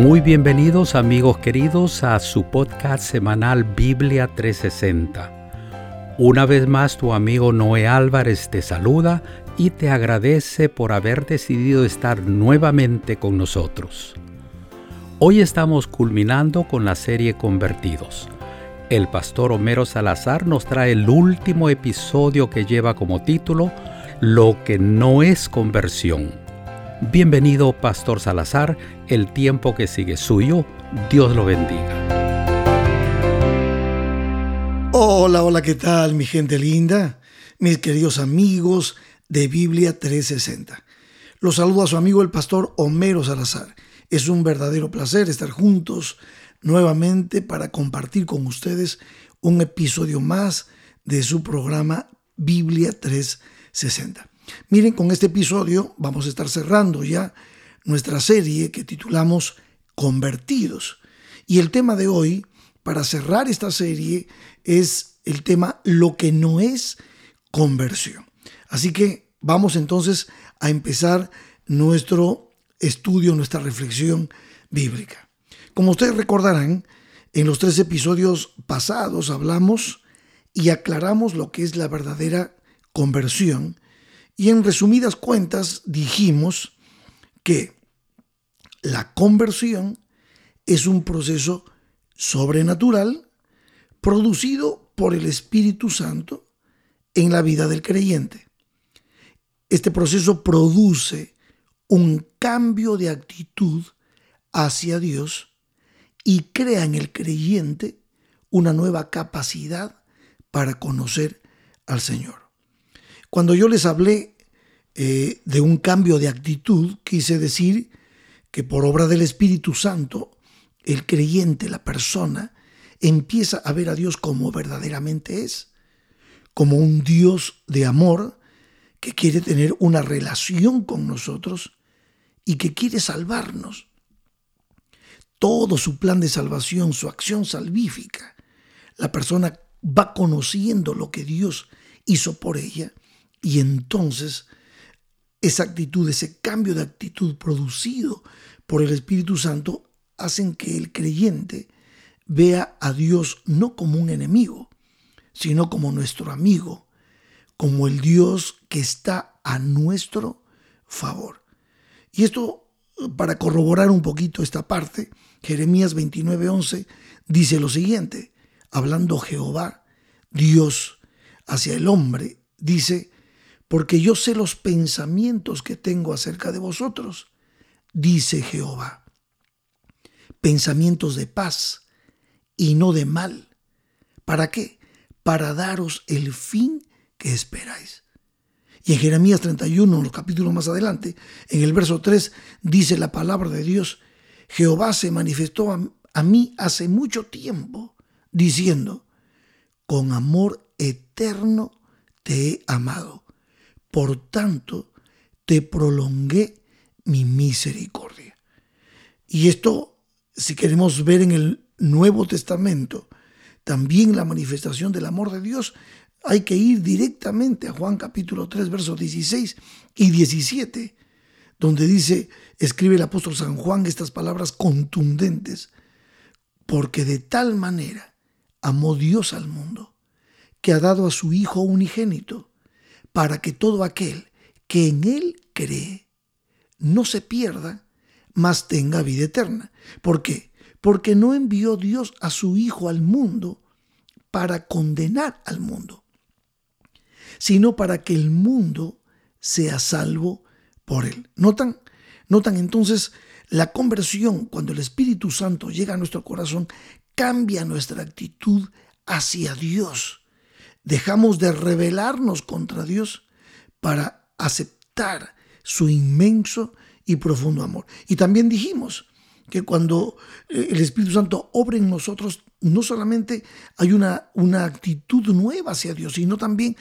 Muy bienvenidos amigos queridos a su podcast semanal Biblia 360. Una vez más tu amigo Noé Álvarez te saluda y te agradece por haber decidido estar nuevamente con nosotros. Hoy estamos culminando con la serie Convertidos. El pastor Homero Salazar nos trae el último episodio que lleva como título Lo que no es conversión. Bienvenido, Pastor Salazar, el tiempo que sigue suyo. Dios lo bendiga. Hola, hola, ¿qué tal, mi gente linda? Mis queridos amigos de Biblia 360. Los saludo a su amigo el pastor Homero Salazar. Es un verdadero placer estar juntos nuevamente para compartir con ustedes un episodio más de su programa Biblia 360. Miren, con este episodio vamos a estar cerrando ya nuestra serie que titulamos Convertidos. Y el tema de hoy, para cerrar esta serie, es el tema Lo que no es conversión. Así que vamos entonces a empezar nuestro estudio, nuestra reflexión bíblica. Como ustedes recordarán, en los tres episodios pasados hablamos y aclaramos lo que es la verdadera conversión y en resumidas cuentas dijimos que la conversión es un proceso sobrenatural producido por el Espíritu Santo en la vida del creyente. Este proceso produce un cambio de actitud hacia Dios y crea en el creyente una nueva capacidad para conocer al Señor. Cuando yo les hablé eh, de un cambio de actitud, quise decir que por obra del Espíritu Santo, el creyente, la persona, empieza a ver a Dios como verdaderamente es, como un Dios de amor que quiere tener una relación con nosotros y que quiere salvarnos. Todo su plan de salvación, su acción salvífica, la persona va conociendo lo que Dios hizo por ella y entonces esa actitud, ese cambio de actitud producido por el Espíritu Santo hacen que el creyente vea a Dios no como un enemigo, sino como nuestro amigo, como el Dios que está a nuestro favor. Y esto, para corroborar un poquito esta parte, Jeremías 29:11 dice lo siguiente, hablando Jehová, Dios hacia el hombre, dice, porque yo sé los pensamientos que tengo acerca de vosotros, dice Jehová. Pensamientos de paz y no de mal. ¿Para qué? Para daros el fin que esperáis. Y en Jeremías 31, en los capítulos más adelante, en el verso 3, dice la palabra de Dios, Jehová se manifestó a, a mí hace mucho tiempo, diciendo, con amor eterno te he amado por tanto te prolongué mi misericordia. Y esto, si queremos ver en el Nuevo Testamento también la manifestación del amor de Dios, hay que ir directamente a Juan capítulo 3, versos 16 y 17, donde dice, escribe el apóstol San Juan estas palabras contundentes, porque de tal manera amó Dios al mundo, que ha dado a su Hijo unigénito, para que todo aquel que en Él cree no se pierda, mas tenga vida eterna. ¿Por qué? Porque no envió Dios a su Hijo al mundo para condenar al mundo, sino para que el mundo sea salvo por Él. ¿Notan? Notan entonces la conversión cuando el Espíritu Santo llega a nuestro corazón, cambia nuestra actitud hacia Dios dejamos de rebelarnos contra Dios para aceptar su inmenso y profundo amor. Y también dijimos que cuando eh, el Espíritu Santo obra en nosotros, no solamente hay una, una actitud nueva hacia Dios, sino también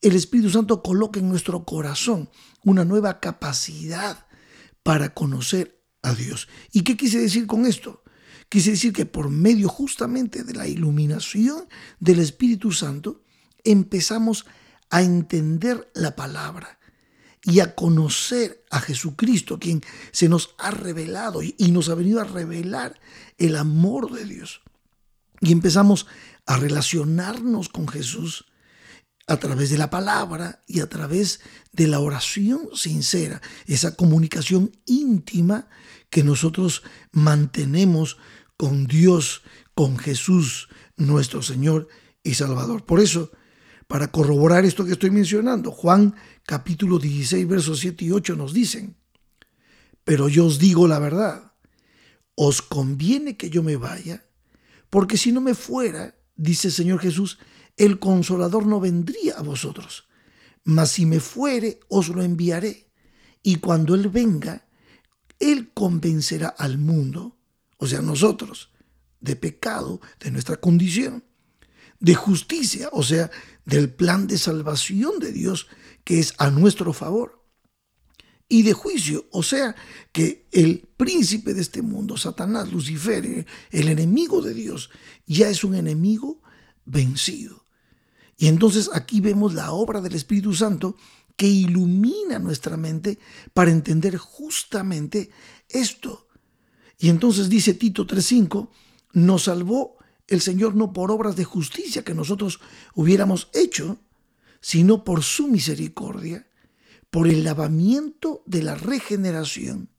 el Espíritu Santo coloca en nuestro corazón una nueva capacidad para conocer a Dios. ¿Y qué quise decir con esto? Quise decir que por medio justamente de la iluminación del Espíritu Santo empezamos a entender la palabra y a conocer a Jesucristo, quien se nos ha revelado y nos ha venido a revelar el amor de Dios. Y empezamos a relacionarnos con Jesús a través de la palabra y a través de la oración sincera, esa comunicación íntima que nosotros mantenemos con Dios, con Jesús, nuestro Señor y Salvador. Por eso, para corroborar esto que estoy mencionando, Juan capítulo 16, versos 7 y 8 nos dicen, pero yo os digo la verdad, os conviene que yo me vaya, porque si no me fuera, dice el Señor Jesús, el consolador no vendría a vosotros. Mas si me fuere, os lo enviaré. Y cuando Él venga, Él convencerá al mundo, o sea, nosotros, de pecado, de nuestra condición, de justicia, o sea, del plan de salvación de Dios que es a nuestro favor, y de juicio, o sea, que el príncipe de este mundo, Satanás, Lucifer, el enemigo de Dios, ya es un enemigo vencido. Y entonces aquí vemos la obra del Espíritu Santo que ilumina nuestra mente para entender justamente esto. Y entonces dice Tito 3.5, nos salvó el Señor no por obras de justicia que nosotros hubiéramos hecho, sino por su misericordia, por el lavamiento de la regeneración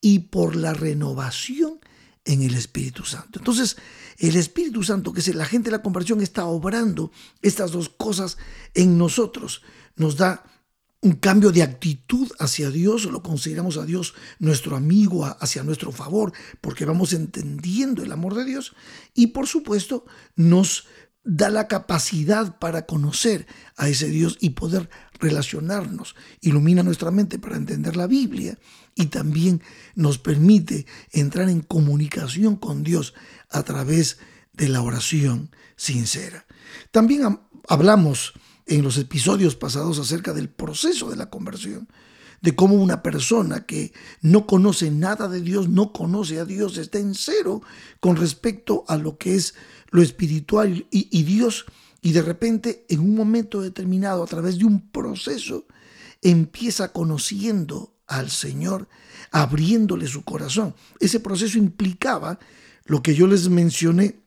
y por la renovación en el Espíritu Santo. Entonces, el Espíritu Santo, que es el agente de la conversión, está obrando estas dos cosas en nosotros. Nos da un cambio de actitud hacia Dios, lo consideramos a Dios nuestro amigo, hacia nuestro favor, porque vamos entendiendo el amor de Dios y por supuesto nos da la capacidad para conocer a ese Dios y poder relacionarnos, ilumina nuestra mente para entender la Biblia y también nos permite entrar en comunicación con Dios a través de la oración sincera. También hablamos en los episodios pasados acerca del proceso de la conversión, de cómo una persona que no conoce nada de Dios, no conoce a Dios, está en cero con respecto a lo que es lo espiritual y, y Dios y de repente, en un momento determinado, a través de un proceso, empieza conociendo al Señor, abriéndole su corazón. Ese proceso implicaba lo que yo les mencioné,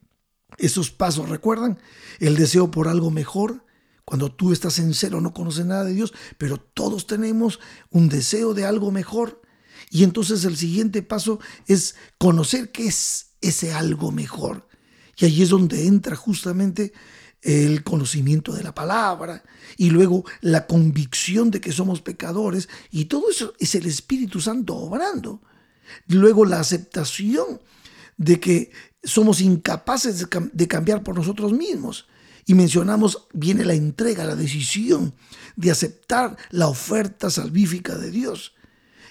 esos pasos, ¿recuerdan? El deseo por algo mejor. Cuando tú estás en cero, no conoces nada de Dios, pero todos tenemos un deseo de algo mejor. Y entonces el siguiente paso es conocer qué es ese algo mejor. Y ahí es donde entra justamente el conocimiento de la palabra y luego la convicción de que somos pecadores y todo eso es el Espíritu Santo obrando. Luego la aceptación de que somos incapaces de cambiar por nosotros mismos. Y mencionamos, viene la entrega, la decisión de aceptar la oferta salvífica de Dios.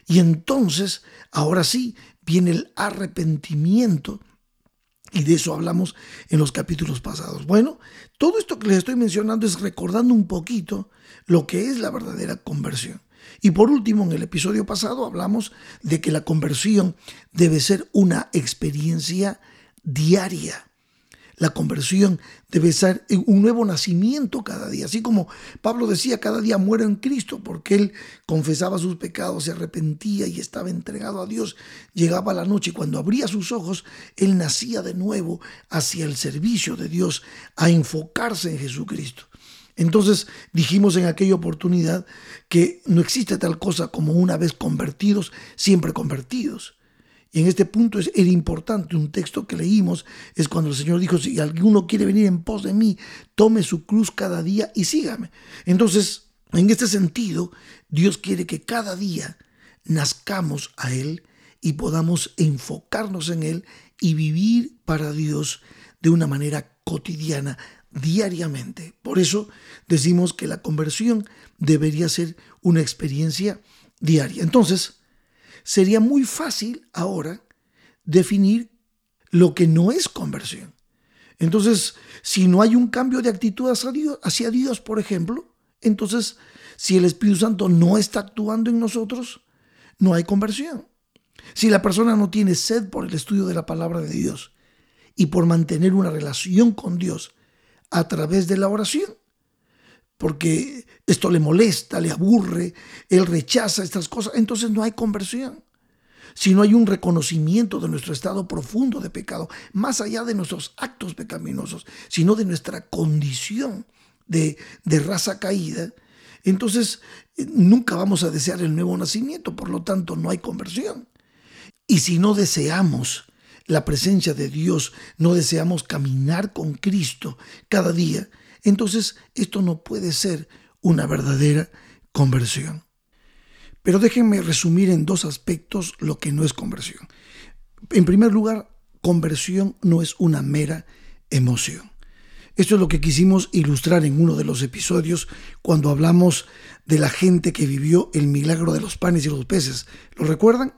Y entonces, ahora sí, viene el arrepentimiento y de eso hablamos en los capítulos pasados. Bueno, todo esto que les estoy mencionando es recordando un poquito lo que es la verdadera conversión. Y por último, en el episodio pasado hablamos de que la conversión debe ser una experiencia diaria. La conversión debe ser un nuevo nacimiento cada día. Así como Pablo decía, cada día muere en Cristo porque él confesaba sus pecados, se arrepentía y estaba entregado a Dios. Llegaba la noche y cuando abría sus ojos, él nacía de nuevo hacia el servicio de Dios, a enfocarse en Jesucristo. Entonces dijimos en aquella oportunidad que no existe tal cosa como una vez convertidos, siempre convertidos. Y en este punto es, era importante, un texto que leímos es cuando el Señor dijo, si alguno quiere venir en pos de mí, tome su cruz cada día y sígame. Entonces, en este sentido, Dios quiere que cada día nazcamos a Él y podamos enfocarnos en Él y vivir para Dios de una manera cotidiana, diariamente. Por eso decimos que la conversión debería ser una experiencia diaria. Entonces, sería muy fácil ahora definir lo que no es conversión. Entonces, si no hay un cambio de actitud hacia Dios, por ejemplo, entonces, si el Espíritu Santo no está actuando en nosotros, no hay conversión. Si la persona no tiene sed por el estudio de la palabra de Dios y por mantener una relación con Dios a través de la oración, porque esto le molesta, le aburre, él rechaza estas cosas, entonces no hay conversión. Si no hay un reconocimiento de nuestro estado profundo de pecado, más allá de nuestros actos pecaminosos, sino de nuestra condición de, de raza caída, entonces eh, nunca vamos a desear el nuevo nacimiento, por lo tanto no hay conversión. Y si no deseamos la presencia de Dios, no deseamos caminar con Cristo cada día, entonces esto no puede ser una verdadera conversión. Pero déjenme resumir en dos aspectos lo que no es conversión. En primer lugar, conversión no es una mera emoción. Esto es lo que quisimos ilustrar en uno de los episodios cuando hablamos de la gente que vivió el milagro de los panes y los peces. ¿Lo recuerdan?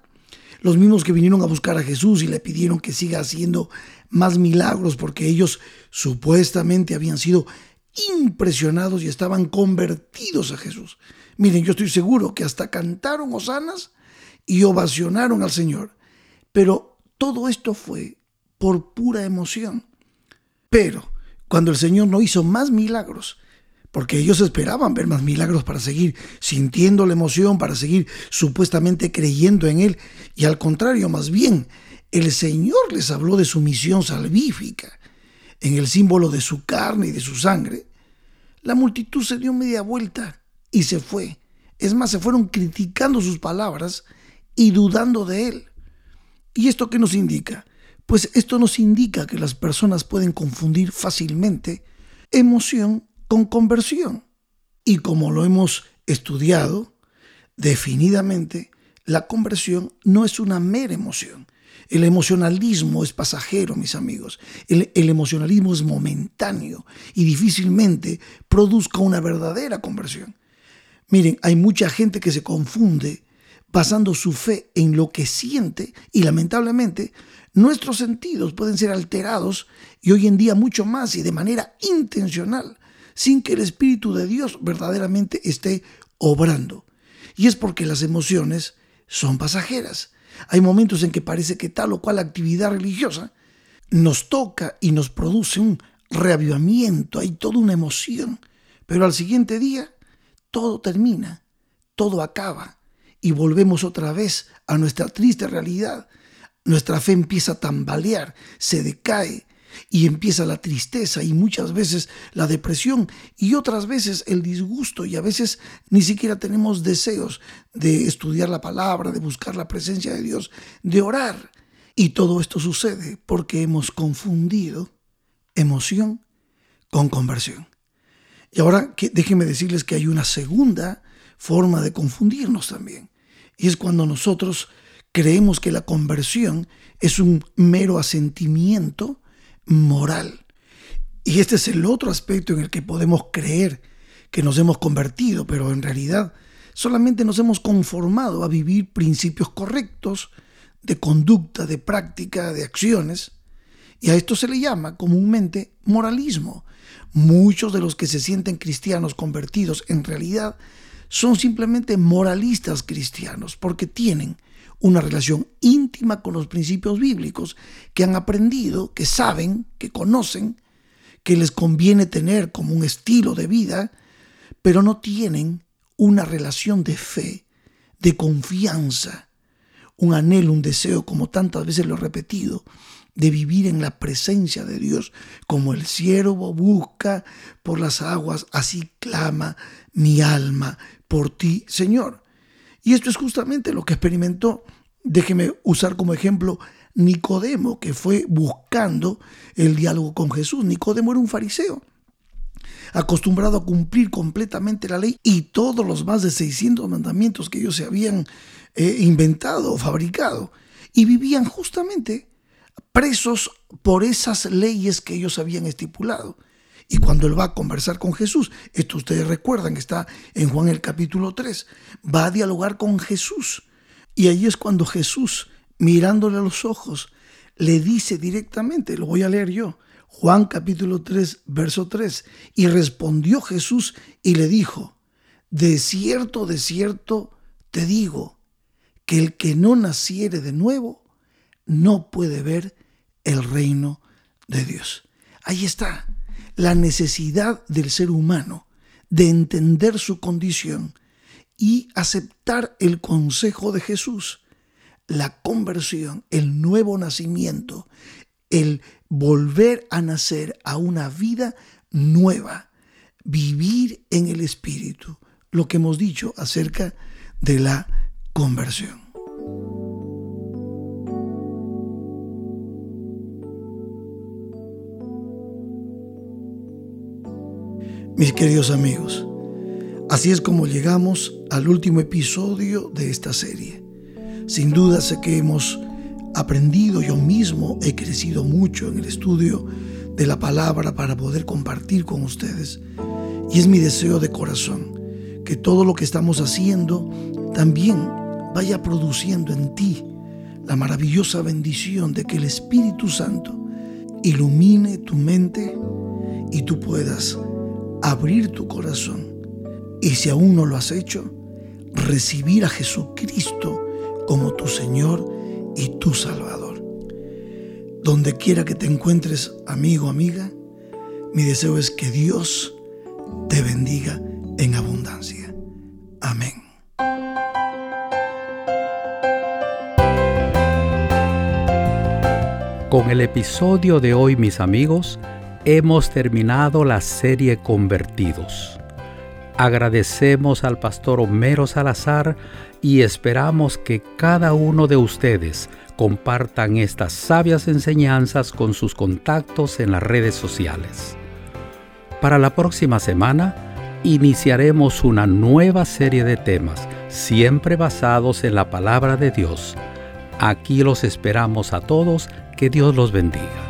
Los mismos que vinieron a buscar a Jesús y le pidieron que siga haciendo más milagros porque ellos supuestamente habían sido impresionados y estaban convertidos a Jesús. Miren, yo estoy seguro que hasta cantaron hosanas y ovacionaron al Señor. Pero todo esto fue por pura emoción. Pero cuando el Señor no hizo más milagros, porque ellos esperaban ver más milagros para seguir sintiendo la emoción, para seguir supuestamente creyendo en Él, y al contrario, más bien, el Señor les habló de su misión salvífica, en el símbolo de su carne y de su sangre, la multitud se dio media vuelta y se fue. Es más, se fueron criticando sus palabras y dudando de él. ¿Y esto qué nos indica? Pues esto nos indica que las personas pueden confundir fácilmente emoción con conversión. Y como lo hemos estudiado definidamente, la conversión no es una mera emoción, el emocionalismo es pasajero, mis amigos. El, emocionalismo es momentáneo y difícilmente produzca una verdadera conversión. Miren, hay mucha gente que se confunde basando su fe en lo que siente y lamentablemente nuestros sentidos pueden ser alterados y hoy en día mucho más y de manera intencional, sin que el Espíritu de Dios verdaderamente esté obrando. Y es porque las emociones son pasajeras. Hay momentos en que parece que tal o cual actividad religiosa nos toca y nos produce un reavivamiento, hay toda una emoción, pero al siguiente día todo termina, todo acaba y volvemos otra vez a nuestra triste realidad. Nuestra fe empieza a tambalear, se decae, y empieza la tristeza y muchas veces la depresión y otras veces el disgusto y a veces ni siquiera tenemos deseos de estudiar la palabra, de buscar la presencia de Dios, de orar. Y todo esto sucede porque hemos confundido emoción con conversión. Y ahora déjenme decirles que hay una segunda forma de confundirnos también. Y es cuando nosotros creemos que la conversión es un mero asentimiento moral. Y este es el otro aspecto en el que podemos creer que nos hemos convertido, pero en realidad solamente nos hemos conformado a vivir principios correctos de conducta, de práctica, de acciones. Y a esto se le llama comúnmente moralismo. Muchos de los que se sienten cristianos convertidos en realidad son simplemente moralistas cristianos porque tienen una relación íntima con los principios bíblicos que han aprendido, que saben, que conocen, que les conviene tener como un estilo de vida, pero no tienen una relación de fe, de confianza, un anhelo, un deseo, como tantas veces lo he repetido, de vivir en la presencia de Dios, como el siervo busca por las aguas, así clama mi alma por ti, Señor. Y esto es justamente lo que experimentó, déjeme usar como ejemplo, Nicodemo, que fue buscando el diálogo con Jesús. Nicodemo era un fariseo, acostumbrado a cumplir completamente la ley y todos los más de 600 mandamientos que ellos se habían eh, inventado o fabricado. Y vivían justamente presos por esas leyes que ellos habían estipulado. Y cuando él va a conversar con Jesús, esto ustedes recuerdan que está en Juan el capítulo 3, va a dialogar con Jesús. Y ahí es cuando Jesús, mirándole a los ojos, le dice directamente, lo voy a leer yo, Juan capítulo 3, verso 3, y respondió Jesús y le dijo, de cierto, de cierto te digo, que el que no naciere de nuevo no puede ver el reino de Dios. Ahí está la necesidad del ser humano de entender su condición y aceptar el consejo de Jesús. La conversión, el nuevo nacimiento, el volver a nacer a una vida nueva, vivir en el Espíritu, lo que hemos dicho acerca de la conversión. Mis queridos amigos, así es como llegamos al último episodio de esta serie. Sin duda sé que hemos aprendido, yo mismo he crecido mucho en el estudio de la palabra para poder compartir con ustedes. Y es mi deseo de corazón que todo lo que estamos haciendo también vaya produciendo en ti la maravillosa bendición de que el Espíritu Santo ilumine tu mente y tú puedas abrir tu corazón y si aún no lo has hecho, recibir a Jesucristo como tu Señor y tu Salvador. Donde quiera que te encuentres, amigo, amiga, mi deseo es que Dios te bendiga en abundancia. Amén. Con el episodio de hoy, mis amigos, hemos terminado la serie Convertidos. Agradecemos al pastor Homero Salazar y esperamos que cada uno de ustedes compartan estas sabias enseñanzas con sus contactos en las redes sociales. Para la próxima semana iniciaremos una nueva serie de temas, siempre basados en la palabra de Dios. Aquí los esperamos a todos, que Dios los bendiga.